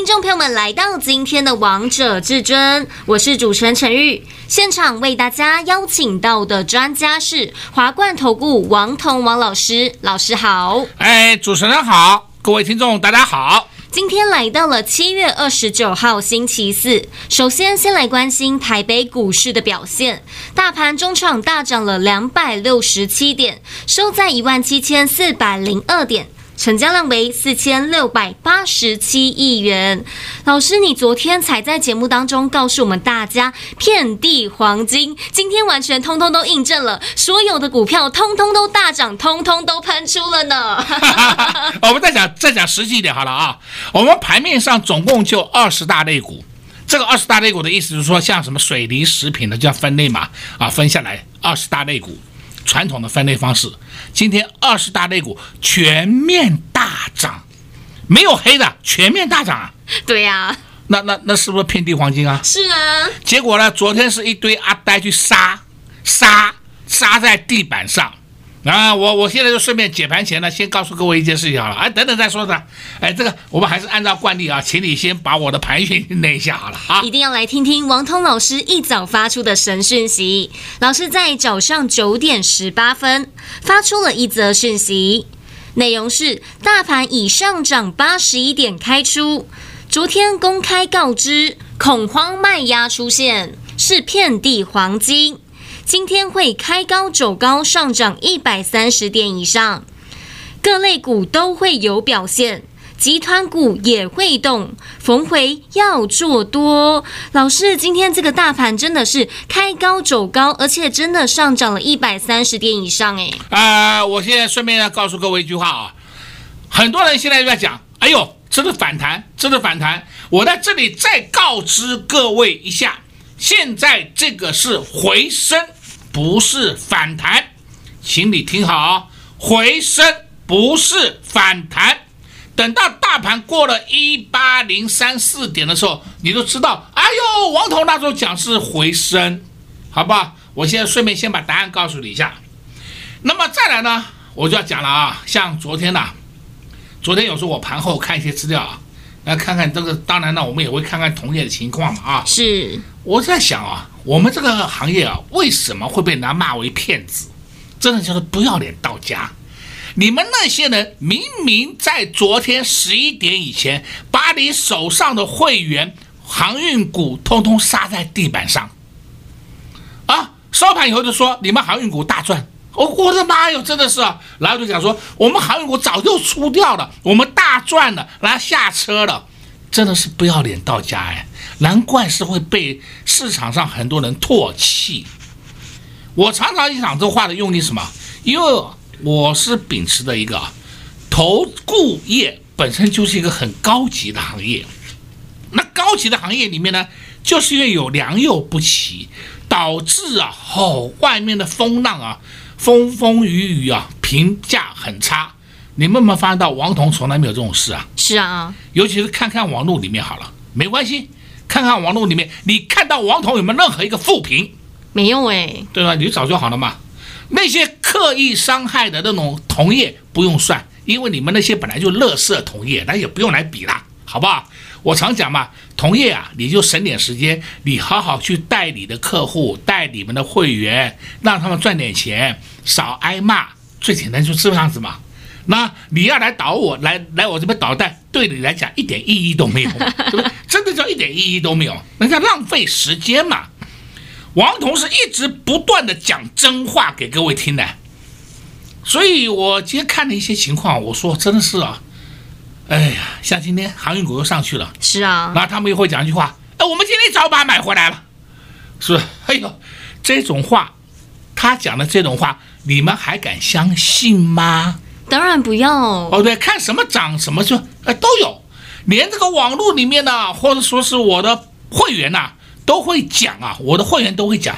听众朋友们来到今天的《王者至尊》，我是主持人陈玉。现场为大家邀请到的专家是华冠投顾王彤王老师，老师好。哎，主持人好，各位听众大家好。今天来到了七月二十九号星期四，首先先来关心台北股市的表现，大盘中场大涨了两百六十七点，收在一万七千四百零二点。成交量为四千六百八十七亿元。老师，你昨天才在节目当中告诉我们大家，遍地黄金，今天完全通通都印证了，所有的股票通通都大涨，通通都喷出了呢。我们再讲再讲实际一点好了啊，我们盘面上总共就二十大类股，这个二十大类股的意思就是说，像什么水泥、食品的就要分类嘛，啊，分下来二十大类股。传统的分类方式，今天二十大类股全面大涨，没有黑的，全面大涨啊！对呀、啊，那那那是不是遍地黄金啊？是啊。结果呢？昨天是一堆阿呆去杀杀杀在地板上。啊，我我现在就顺便解盘前呢，先告诉各位一件事情好了，哎，等等再说的，哎，这个我们还是按照惯例啊，请你先把我的盘讯念一下好了啊，一定要来听听王通老师一早发出的神讯息。老师在早上九点十八分发出了一则讯息，内容是大盘已上涨八十一点开出，昨天公开告知恐慌卖压出现，是遍地黄金。今天会开高走高，上涨一百三十点以上，各类股都会有表现，集团股也会动，逢回要做多。老师，今天这个大盘真的是开高走高，而且真的上涨了一百三十点以上，哎。啊，我现在顺便要告诉各位一句话啊，很多人现在就在讲，哎呦，这是反弹，这是反弹。我在这里再告知各位一下，现在这个是回升。不是反弹，请你听好，回升不是反弹。等到大盘过了一八零三四点的时候，你都知道。哎呦，王彤那时候讲是回升，好不好？我现在顺便先把答案告诉你一下。那么再来呢，我就要讲了啊，像昨天呐、昨天有时候我盘后看一些资料啊，来看看这个。当然呢，我们也会看看同业的情况嘛啊。是，我在想啊。我们这个行业啊，为什么会被人家骂为骗子？真的就是不要脸到家！你们那些人明明在昨天十一点以前，把你手上的会员航运股通通杀在地板上，啊，收盘以后就说你们航运股大赚。我我的妈哟，真的是啊！然后就讲说我们航运股早就出掉了，我们大赚了，然后下车了，真的是不要脸到家哎！难怪是会被市场上很多人唾弃。我常常讲这话的用意是什么？因为我是秉持的一个投顾业本身就是一个很高级的行业。那高级的行业里面呢，就是因为有良莠不齐，导致啊，哦，外面的风浪啊，风风雨雨啊，评价很差。你们有没有发现到王彤从来没有这种事啊？是啊，尤其是看看网络里面好了，没关系。看看网络里面，你看到王彤有没有任何一个负评？没有哎，对吧？你找就好了嘛。那些刻意伤害的那种同业不用算，因为你们那些本来就乐色同业，那也不用来比了，好不好？我常讲嘛，同业啊，你就省点时间，你好好去带你的客户，带你们的会员，让他们赚点钱，少挨骂，最简单就是这样子嘛。那你要来捣我，来来我这边捣蛋，对你来讲一点意义都没有，对不对？真的叫一点意义都没有，那叫浪费时间嘛。王彤是一直不断的讲真话给各位听的，所以我今天看了一些情况，我说真的是啊，哎呀，像今天航运股又上去了，是啊，那他们又会讲一句话，哎，我们今天早把买回来了，是不是？哎呦，这种话，他讲的这种话，你们还敢相信吗？当然不要。哦，对，看什么涨什么就，哎，都有，连这个网络里面的，或者说是我的会员呐，都会讲啊，我的会员都会讲，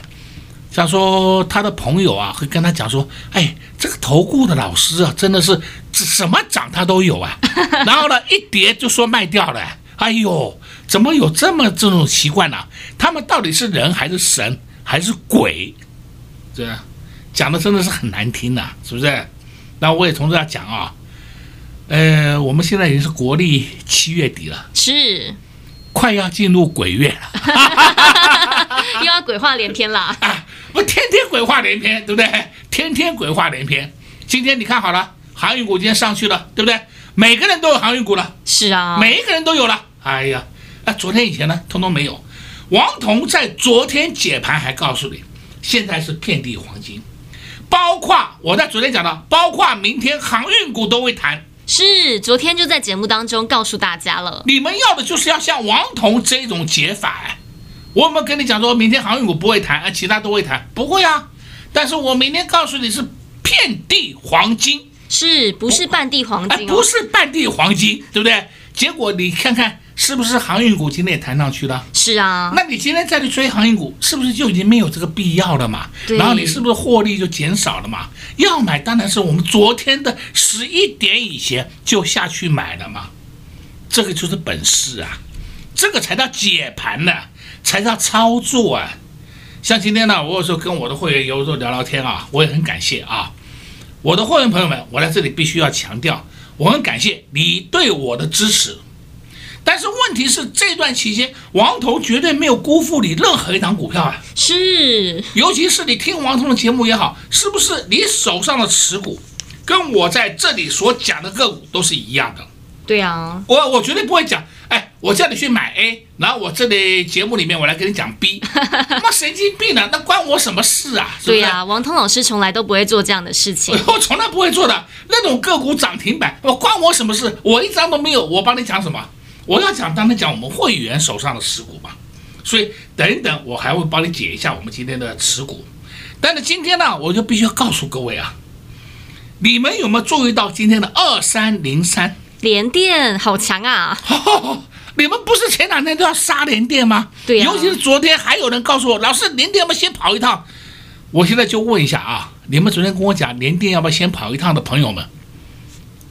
像说他的朋友啊，会跟他讲说：“哎，这个投顾的老师啊，真的是什么涨它都有啊。”然后呢，一跌就说卖掉了。哎呦，怎么有这么这种习惯呢？他们到底是人还是神还是鬼？这讲的真的是很难听呐，是不是？那我也从这讲啊，呃，我们现在已经是国历七月底了，是快要进入鬼月了，又要鬼话连篇了啊！不，天天鬼话连篇，对不对？天天鬼话连篇。今天你看好了，航运股今天上去了，对不对？每个人都有航运股了，是啊，每一个人都有了。哎呀，那昨天以前呢，通通没有。王彤在昨天解盘还告诉你，现在是遍地黄金，包括我在昨天讲的，包括明天航运股都会谈。是，昨天就在节目当中告诉大家了。你们要的就是要像王彤这种解法哎。我有没有跟你讲说明天航运股不会谈，而其他都会谈？不会啊。但是我明天告诉你是遍地黄金，是不是半地黄金？哦？不是半地黄金，对不对？结果你看看。是不是航运股今天也弹上去了？是啊，那你今天再去追航运股，是不是就已经没有这个必要了嘛？对。然后你是不是获利就减少了嘛？要买当然是我们昨天的十一点以前就下去买了嘛。这个就是本事啊，这个才叫解盘呢，才叫操作啊。像今天呢，我有时候跟我的会员有时候聊聊天啊，我也很感谢啊，我的会员朋友们，我在这里必须要强调，我很感谢你对我的支持。但是问题是，这段期间，王彤绝对没有辜负你任何一档股票啊！是，尤其是你听王彤的节目也好，是不是你手上的持股，跟我在这里所讲的个股都是一样的？对啊，我我绝对不会讲，哎，我叫你去买 A，然后我这里节目里面我来跟你讲 B，那神经病呢？那关我什么事啊？是是？对啊，王通老师从来都不会做这样的事情，我从来不会做的。那种个股涨停板，我关我什么事？我一张都没有，我帮你讲什么？我要讲，当然讲我们会员手上的持股嘛，所以等一等，我还会帮你解一下我们今天的持股。但是今天呢，我就必须要告诉各位啊，你们有没有注意到今天的二三零三联电好强啊？你们不是前两天都要杀联电吗？对呀、啊。尤其是昨天还有人告诉我，老师联电要不要先跑一趟？我现在就问一下啊，你们昨天跟我讲联电要不要先跑一趟的朋友们。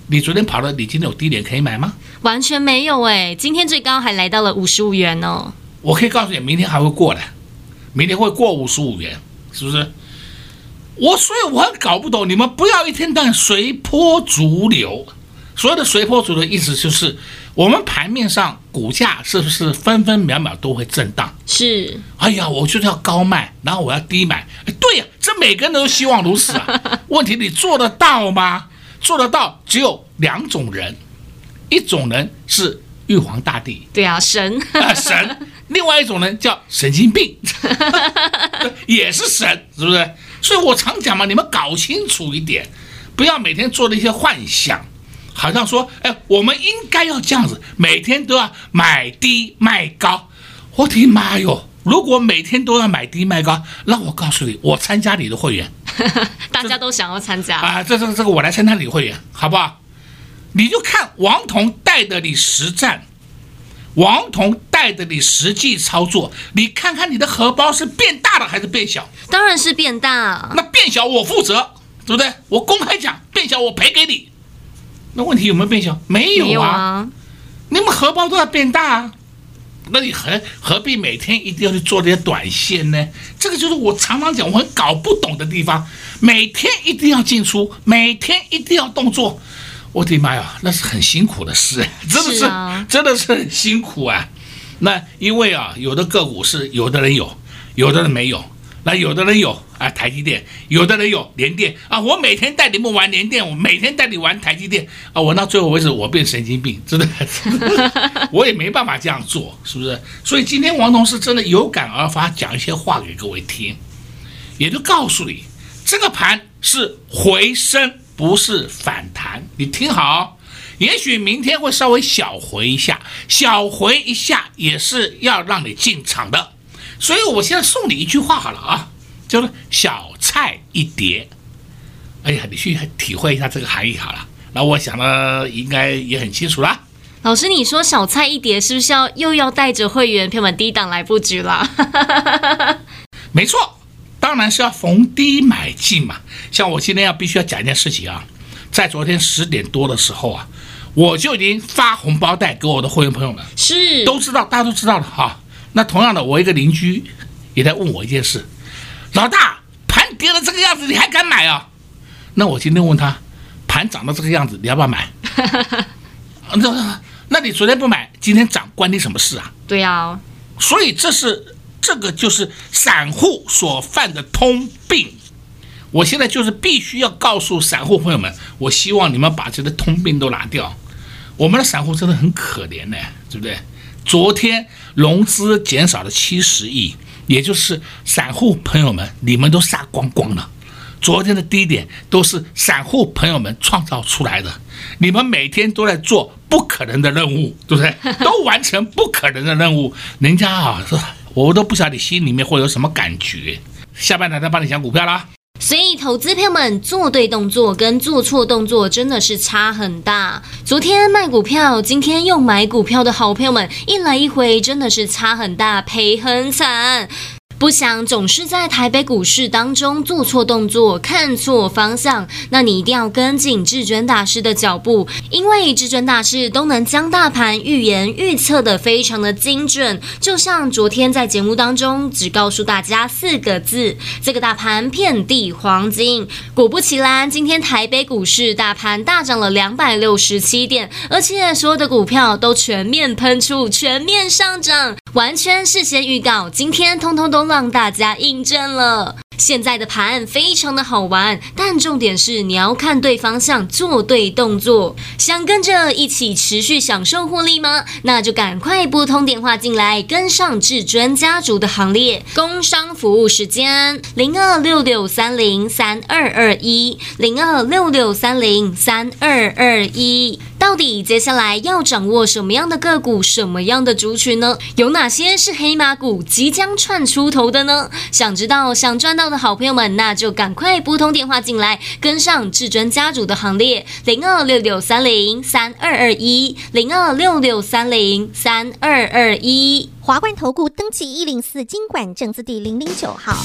你昨天跑了，你今天有低点可以买吗？完全没有哎，今天最高还来到了五十五元呢。我可以告诉你，明天还会过的，明天会过五十五元，是不是？我所以我很搞不懂，你们不要一天到晚随波逐流。所谓的随波逐流，意思就是我们盘面上股价是不是分分秒秒都会震荡？是。哎呀，我就是要高卖，然后我要低买。对呀，这每个人都希望如此啊。问题你做得到吗？做得到只有两种人，一种人是玉皇大帝，对啊，神啊神；另外一种人叫神经病，也是神，是不是？所以我常讲嘛，你们搞清楚一点，不要每天做那些幻想，好像说，哎，我们应该要这样子，每天都要买低卖高。我的妈哟！如果每天都要买低卖高，那我告诉你，我参加你的会员。大家都想要参加啊！这这个这个，我来参加你会员，好不好？你就看王彤带着你实战，王彤带着你实际操作，你看看你的荷包是变大了还是变小？当然是变大。那变小我负责，对不对？我公开讲，变小我赔给你。那问题有没有变小？没有啊。有啊，你们荷包都要变大啊。那你何何必每天一定要去做这些短线呢？这个就是我常常讲我很搞不懂的地方。每天一定要进出，每天一定要动作，我的妈呀，那是很辛苦的事，真的是，是啊，真的是很辛苦啊。那因为啊，有的个股是有的人有，有的人没有。那有的人有啊，台积电；有的人有联电啊。我每天带你们玩联电，我每天带你玩台积电啊。我到最后为止，我变神经病，真的，我也没办法这样做，是不是？所以今天王彤是真的有感而发，讲一些话给各位听，也就告诉你，这个盘是回升，不是反弹。你听好，也许明天会稍微小回一下，小回一下也是要让你进场的。所以，我现在送你一句话好了啊，叫做“小菜一碟”。哎呀，你去体会一下这个含义好了。那我想呢，应该也很清楚啦。老师，你说“小菜一碟”是不是要又要带着会员票们低档来布局了？没错，当当然是要逢低买进嘛。像我今天要必须要讲一件事情啊，在昨天十点多的时候啊，我就已经发红包袋给我的会员朋友们，是都知道，大家都知道了哈。那同样的，我一个邻居也在问我一件事，老大，盘跌了这个样子，你还敢买啊？那我今天问他，盘涨到这个样子，你要不要买？那那你昨天不买，今天涨，关你什么事啊？对呀、啊，所以这是这个就是散户所犯的通病。我现在就是必须要告诉散户朋友们，我希望你们把这个通病都拿掉。我们的散户真的很可怜呢，对不对？昨天融资减少了七十亿，也就是散户朋友们，你们都杀光光了。昨天的低点都是散户朋友们创造出来的，你们每天都在做不可能的任务，对不对？都完成不可能的任务，人家啊，我都不晓得你心里面会有什么感觉。下半场再帮你讲股票啦。所以，投资朋友们做对动作跟做错动作真的是差很大。昨天卖股票，今天又买股票的好朋友们，一来一回真的是差很大，赔很惨。不想总是在台北股市当中做错动作、看错方向，那你一定要跟紧至尊大师的脚步，因为至尊大师都能将大盘预言预测得非常的精准。就像昨天在节目当中只告诉大家四个字：这个大盘遍地黄金。果不其然，今天台北股市大盘大涨了两百六十七点，而且所有的股票都全面喷出，全面上涨。完全事先预告，今天通通都让大家印证了。现在的盘非常的好玩，但重点是你要看对方向，做对动作。想跟着一起持续享受获利吗？那就赶快拨通电话进来，跟上至尊家族的行列。工商服务时间：零二六六三零三二二一，零二六六三零三二二一。到底接下来要掌握什么样的个股，什么样的族群呢？有哪些是黑马股即将窜出头的呢？想知道，想赚到的好朋友们，那就赶快拨通电话进来，跟上至尊家族的行列，零二六六三零三二二一，零二六六三零三二二一，华冠投顾登记一零四金管证字第零零九号。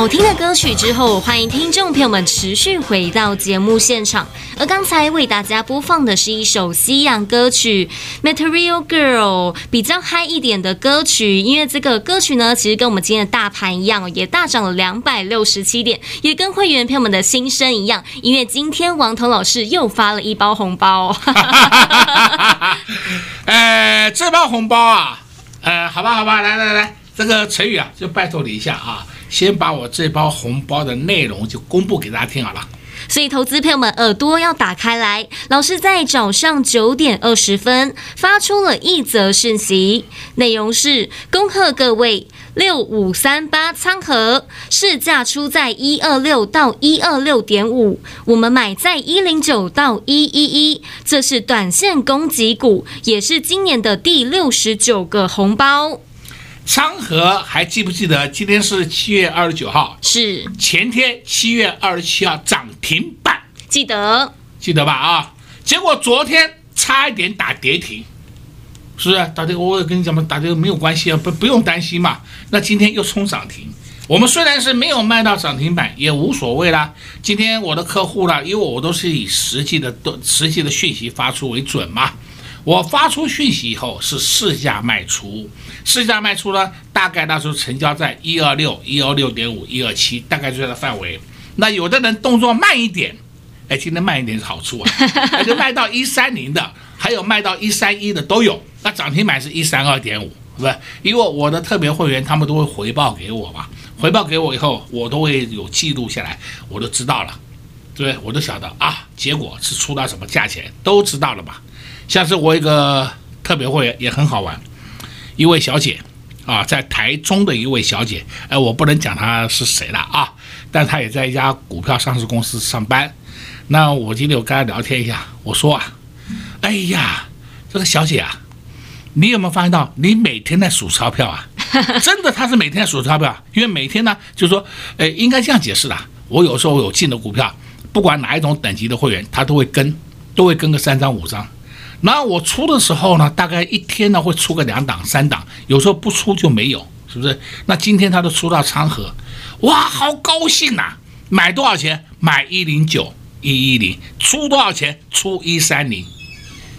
好听的歌曲之后，欢迎听众朋友们持续回到节目现场。而刚才为大家播放的是一首西洋歌曲《Material Girl》，比较嗨一点的歌曲。因为这个歌曲呢，其实跟我们今天的大盘一样，也大涨了两百六十七点，也跟会员朋友们的心声一样。因为今天王彤老师又发了一包红包、哦。呃，这包红包啊，呃，好吧，好吧，来来来，这个陈宇啊，就拜托你一下啊，先把我这包红包的内容就公布给大家听好了。所以，投资朋友们耳朵要打开来。老师在早上九点二十分发出了一则讯息，内容是：恭贺各位六五三八仓和市价出在一二六到一二六点五，我们买在一零九到一一一，这是短线攻击股，也是今年的第六十九个红包。仓和还记不记得今天是七月二十九号？是前天七月二十七号涨停板，记得记得吧？啊，结果昨天差一点打跌停，是不是？打跌，我跟你讲嘛，打跌没有关系啊，不不用担心嘛。那今天又冲涨停，我们虽然是没有卖到涨停板，也无所谓啦。今天我的客户啦，因为我都是以实际的、实际的讯息发出为准嘛。我发出讯息以后是市价卖出，市价卖出呢，大概那时候成交在一二六、一二六点五、一二七，大概就在这范围。那有的人动作慢一点，哎，今天慢一点是好处啊，那就卖到一三零的，还有卖到一三一的都有。那涨停板是一三二点五，是不是？因为我的特别会员他们都会回报给我嘛，回报给我以后，我都会有记录下来，我都知道了，对不对？我都晓得啊，结果是出到什么价钱，都知道了吧？像是我一个特别会员也很好玩，一位小姐啊，在台中的一位小姐，哎，我不能讲她是谁了啊，但她也在一家股票上市公司上班。那我今天我跟她聊天一下，我说啊，哎呀，这个小姐啊，你有没有发现到你每天在数钞票啊？真的，她是每天在数钞票，因为每天呢，就是说，哎，应该这样解释的。我有时候有进的股票，不管哪一种等级的会员，她都会跟，都会跟个三张五张。然后我出的时候呢，大概一天呢会出个两档三档，有时候不出就没有，是不是？那今天他都出到昌河，哇，好高兴呐！买多少钱？买一零九一一零，出多少钱？出一三零。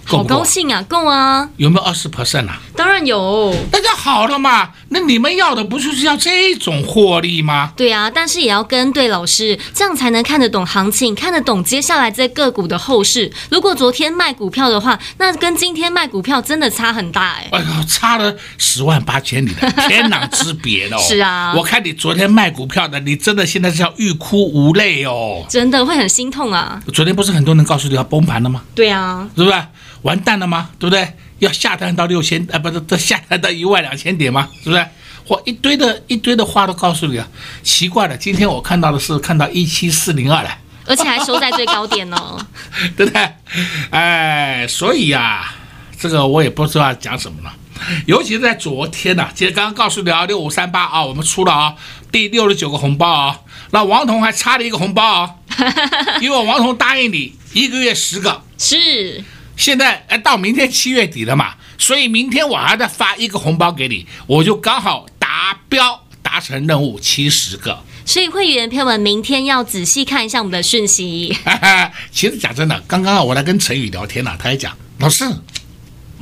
好高兴啊，够啊！有没有二十 percent 啊？当然有，那就好了嘛。那你们要的不就是要这种获利吗？对啊，但是也要跟对老师，这样才能看得懂行情，看得懂接下来这个股的后市。如果昨天卖股票的话，那跟今天卖股票真的差很大哎。哎呦，差了十万八千里的天壤之别哦。是啊，我看你昨天卖股票的，你真的现在是要欲哭无泪哦。真的会很心痛啊。昨天不是很多人告诉你要崩盘了吗？对啊，是不是？完蛋了吗？对不对？要下探到六千，啊，不是，这下探到一万两千点吗？是不是？我一堆的一堆的话都告诉你了。奇怪了，今天我看到的是看到一七四零二了，而且还收在最高点哦，对不对？哎，所以呀、啊，这个我也不知道讲什么了。尤其是在昨天呐、啊，其实刚刚告诉你啊，六五三八啊，我们出了啊第六十九个红包啊，那王彤还差了一个红包啊，因为王彤答应你一个月十个是。现在哎，到明天七月底了嘛，所以明天我还再发一个红包给你，我就刚好达标，达成任务七十个。所以会员朋友们明天要仔细看一下我们的讯息。其实讲真的，刚刚我来跟陈宇聊天了，他还讲，老师，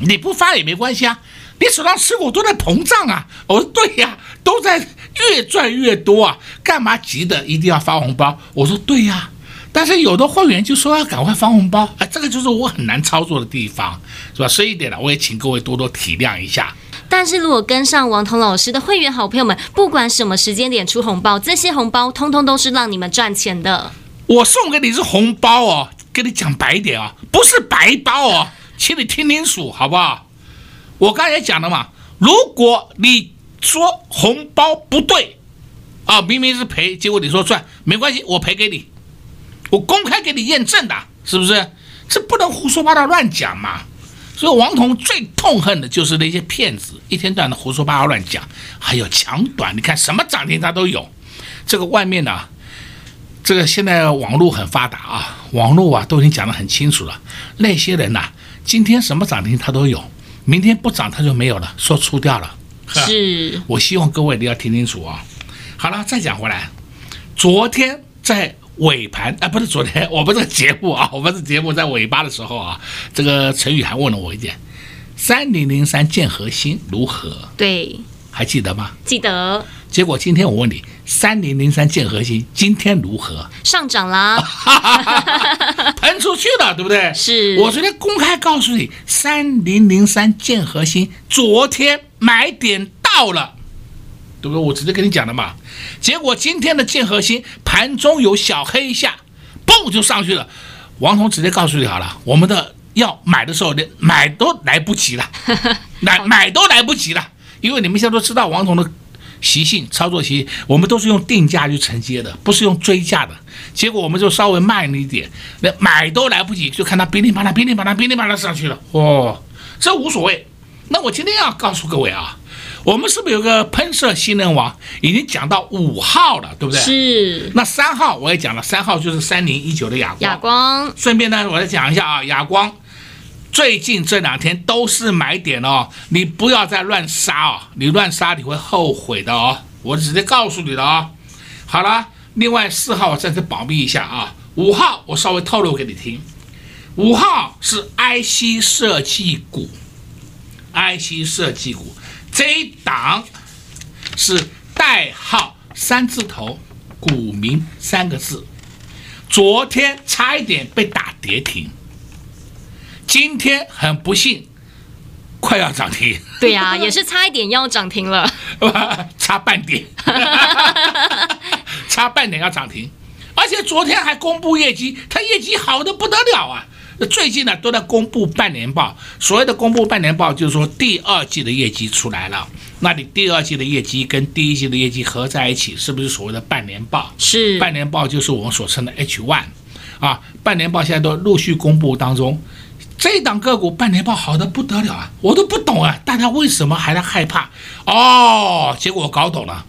你不发也没关系啊，你手上持股都在膨胀啊。我说对呀，都在越赚越多啊，干嘛急的一定要发红包？我说对呀。但是有的会员就说要赶快发红包，哎，这个就是我很难操作的地方，是吧？所以一点呢，我也请各位多多体谅一下。但是如果跟上王彤老师的会员好朋友们，不管什么时间点出红包，这些红包通通都是让你们赚钱的。我送给你是红包哦，跟你讲白一点啊、哦，不是白包哦，请你听清楚好不好？我刚才也讲了嘛，如果你说红包不对啊，明明是赔，结果你说赚，没关系，我赔给你。我公开给你验证的，是不是？这不能胡说八道乱讲嘛。所以王彤最痛恨的就是那些骗子，一天到晚的胡说八道乱讲，还有抢短。你看什么涨停他都有。这个外面呢，这个现在网络很发达啊，网络啊都已经讲得很清楚了。那些人呐、啊，今天什么涨停他都有，明天不涨他就没有了，说出掉了。是，我希望各位你要听清楚啊。好了，再讲回来，昨天在尾盘啊，不是昨天，我们这个节目啊，我们这节目在尾巴的时候啊，这个陈宇还问了我一点：三零零三建核心如何？对，还记得吗？记得结果今天我问你，三零零三建核心今天如何？上涨啦，喷出去了，对不对？是我昨天公开告诉你，三零零三建核心昨天买点到了，对不对？我直接跟你讲的嘛。结果今天的建核心盘中有小黑一下，嘣就上去了。王彤直接告诉你好了，我们的要买的时候连买都来不及了，买买都来不及了，因为你们现在都知道王彤的习性、操作习性，我们都是用定价去承接的，不是用追价的。结果我们就稍微慢了一点，那买都来不及，就看它噼里啪啦、噼里啪啦、噼里啪啦上去了。哦，这无所谓。那我今天要告诉各位啊。我们是不是有个喷射新能王已经讲到五号了，对不对？是。那三号我也讲了，三号就是三零一九的哑光。哑光。顺便呢，我再讲一下啊，哑光最近这两天都是买点哦，你不要再乱杀哦，你乱杀你会后悔的哦，我直接告诉你了哦。好了，另外四号我暂时保密一下啊，五号我稍微透露给你听，五号是 IC 设计股，IC 设计股。这一档是代号三字头，股民三个字，昨天差一点被打跌停，今天很不幸快要涨停。对呀、啊，也是差一点要涨停了，差半点，差半点要涨停，而且昨天还公布业绩，它业绩好的不得了啊！最近呢都在公布半年报，所谓的公布半年报就是说第二季的业绩出来了，那你第二季的业绩跟第一季的业绩合在一起，是不是所谓的半年报？是，半年报就是我们所称的 H one，啊，半年报现在都陆续公布当中，这档个股半年报好的不得了啊，我都不懂啊，大家为什么还在害怕？哦，结果我搞懂了，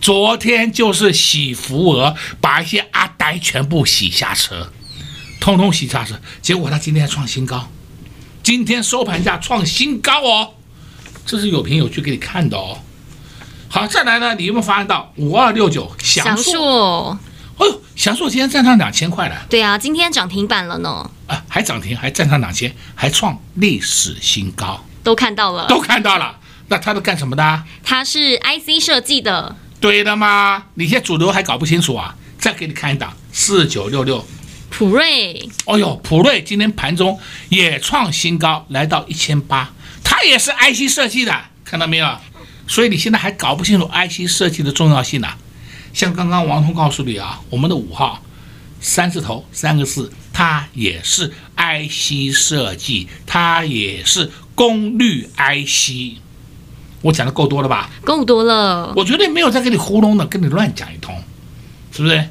昨天就是洗福额，把一些阿呆全部洗下车。通通洗下车，结果他今天创新高，今天收盘价创新高哦，这是有凭有据给你看的哦。好，再来呢，你有没有发现到五二六九祥硕？哎呦，祥硕今天站上两千块了。对啊，今天涨停板了呢。啊，还涨停，还站上两千，还创历史新高。都看到了，都看到了。那它是干什么的？它是 IC 设计的。对的吗？你现在主流还搞不清楚啊？再给你看一档四九六六。普瑞，哦呦，普瑞今天盘中也创新高，来到一千八，它也是 IC 设计的，看到没有？所以你现在还搞不清楚 IC 设计的重要性呢、啊。像刚刚王通告诉你啊，我们的五号三字头三个字，它也是 IC 设计，它也是功率 IC。我讲的够多了吧？够多了，我绝对没有在跟你糊弄的，跟你乱讲一通，是不是？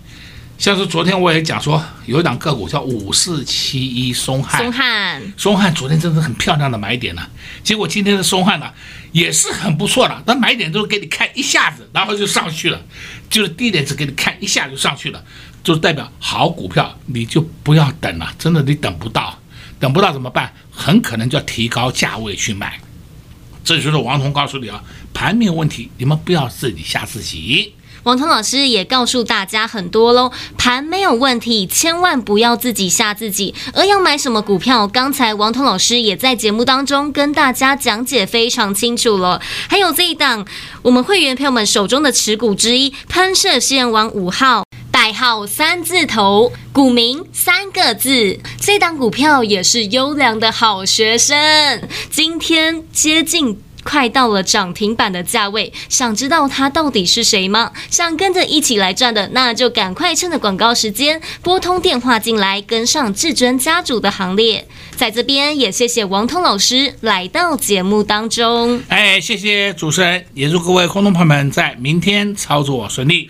像是昨天我也讲说，有一档个股叫五四七一松汉，松汉，松汉昨天真是很漂亮的买点呢。结果今天的松汉呢，也是很不错的，那买点都是给你看一下子，然后就上去了，就是低点只给你看一下就上去了，就代表好股票，你就不要等了，真的你等不到，等不到怎么办？很可能就要提高价位去买。这就是王彤告诉你啊，盘面问题，你们不要自己吓自己。王彤老师也告诉大家很多喽，盘没有问题，千万不要自己吓自己。而要买什么股票，刚才王彤老师也在节目当中跟大家讲解非常清楚了。还有这一档，我们会员朋友们手中的持股之一，喷射实验王五号，代号三字头，股名三个字，这档股票也是优良的好学生，今天接近。快到了涨停板的价位，想知道他到底是谁吗？想跟着一起来赚的，那就赶快趁着广告时间拨通电话进来，跟上至尊家族的行列。在这边也谢谢王通老师来到节目当中。哎，谢谢主持人，也祝各位观众朋友们在明天操作顺利。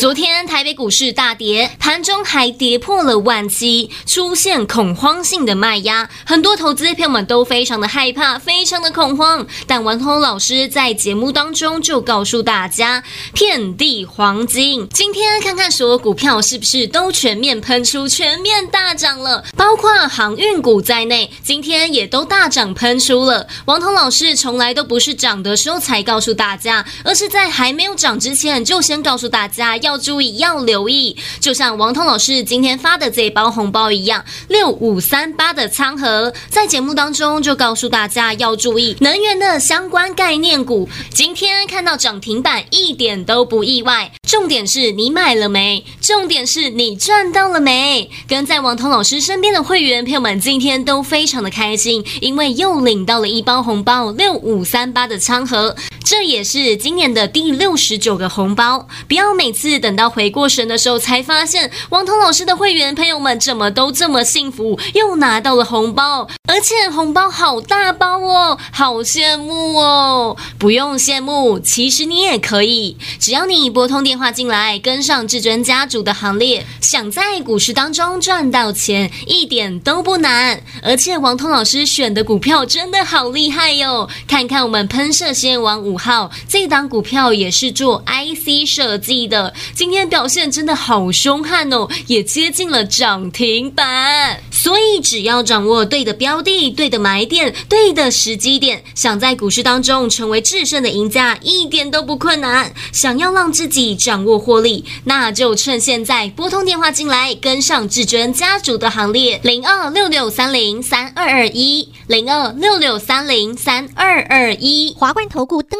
昨天台北股市大跌，盘中还跌破了万七，出现恐慌性的卖压，很多投资朋友们都非常的害怕，非常的恐慌。但王通老师在节目当中就告诉大家，遍地黄金。今天看看所有股票是不是都全面喷出，全面大涨了，包括航运股在内，今天也都大涨喷出了。王通老师从来都不是涨的时候才告诉大家，而是在还没有涨之前就先告诉大家要要注意、要留意。就像王通老师今天发的这一包红包一样，六五三八的仓和在节目当中就告诉大家要注意能源的相关概念股。今天看到涨停板一点都不意外，重点是你买了没？重点是你赚到了没？跟在王通老师身边的会员朋友们今天都非常的开心，因为又领到了一包红包，六五三八的仓和。这也是今年的第六十九个红包，不要每次等到回过神的时候才发现，王通老师的会员朋友们怎么都这么幸福，又拿到了红包，而且红包好大包哦，好羡慕哦！不用羡慕，其实你也可以，只要你拨通电话进来，跟上至尊家族的行列，想在股市当中赚到钱，一点都不难。而且王通老师选的股票真的好厉害哟，看看我们喷射仙王五号这档股票也是做 IC 设计的，今天表现真的好凶悍哦，也接近了涨停板。所以只要掌握对的标的、对的买点、对的时机点，想在股市当中成为制胜的赢家，一点都不困难。想要让自己掌握获利，那就趁现在拨通电话进来，跟上至尊家族的行列，零二六六三零三二二一，零二六六三零三二二一，华冠投顾登